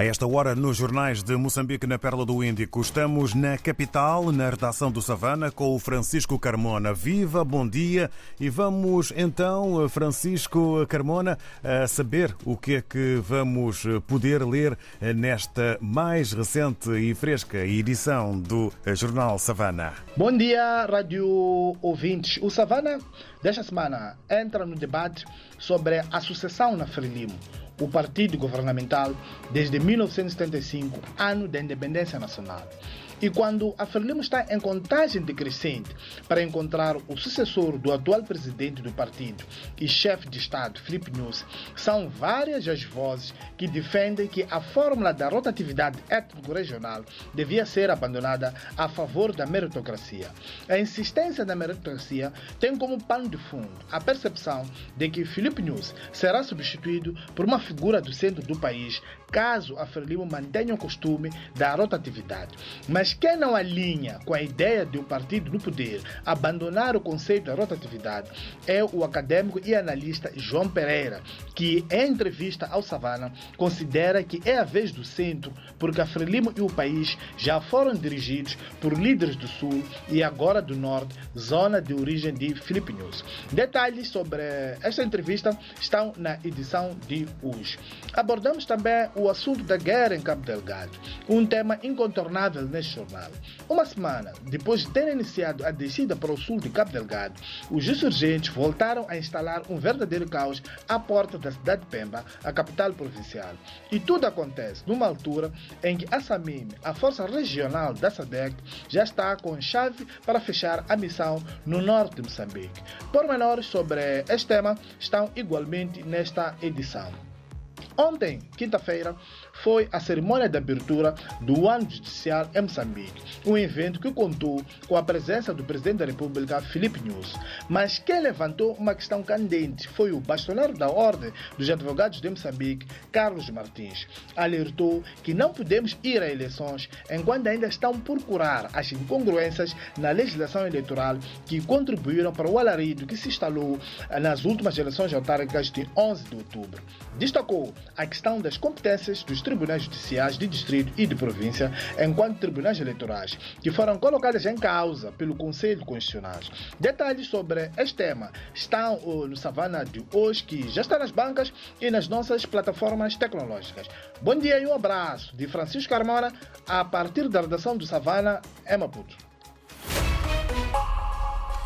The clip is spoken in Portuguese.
A esta hora, nos jornais de Moçambique, na Perla do Índico, estamos na capital, na redação do Savana, com o Francisco Carmona. Viva, bom dia! E vamos então, Francisco Carmona, saber o que é que vamos poder ler nesta mais recente e fresca edição do Jornal Savana. Bom dia, rádio ouvintes. O Savana desta semana entra no debate sobre a sucessão na Frelimo o partido governamental desde 1975, ano da independência nacional. E quando a Frelimo está em contagem decrescente para encontrar o sucessor do atual presidente do partido e chefe de Estado, Filipe Nunes, são várias as vozes que defendem que a fórmula da rotatividade étnico-regional devia ser abandonada a favor da meritocracia. A insistência da meritocracia tem como pano de fundo a percepção de que Filipe Nunes será substituído por uma figura do centro do país caso a Frelimo mantenha o costume da rotatividade. Mas quem não alinha com a ideia de um partido no poder abandonar o conceito da rotatividade é o acadêmico e analista João Pereira, que, em entrevista ao Savana, considera que é a vez do centro, porque a Frelimo e o país já foram dirigidos por líderes do Sul e agora do Norte, zona de origem de Filipe News. Detalhes sobre esta entrevista estão na edição de hoje. Abordamos também o assunto da guerra em Cabo Delgado, um tema incontornável neste Uma semana depois de ter iniciado a descida para o sul de Cabo Delgado, os insurgentes voltaram a instalar um verdadeiro caos à porta da cidade de Pemba, a capital provincial. E tudo acontece numa altura em que a SAMIM, a força regional da SADEC, já está com chave para fechar a missão no norte de Moçambique. Pormenores sobre este tema estão igualmente nesta edição. Ontem, quinta-feira, foi a cerimônia de abertura do ano judicial em Moçambique, um evento que contou com a presença do presidente da República, Filipe Nunes. Mas quem levantou uma questão candente foi o bastonário da Ordem dos Advogados de Moçambique, Carlos Martins. Alertou que não podemos ir a eleições enquanto ainda estão por curar as incongruências na legislação eleitoral que contribuíram para o alarido que se instalou nas últimas eleições autárquicas de 11 de outubro. Destacou a questão das competências dos tribunais judiciais de distrito e de província enquanto tribunais eleitorais, que foram colocadas em causa pelo Conselho Constitucional. Detalhes sobre este tema estão no Savana de hoje, que já está nas bancas e nas nossas plataformas tecnológicas. Bom dia e um abraço de Francisco Carmona, a partir da redação do Savana, em Maputo.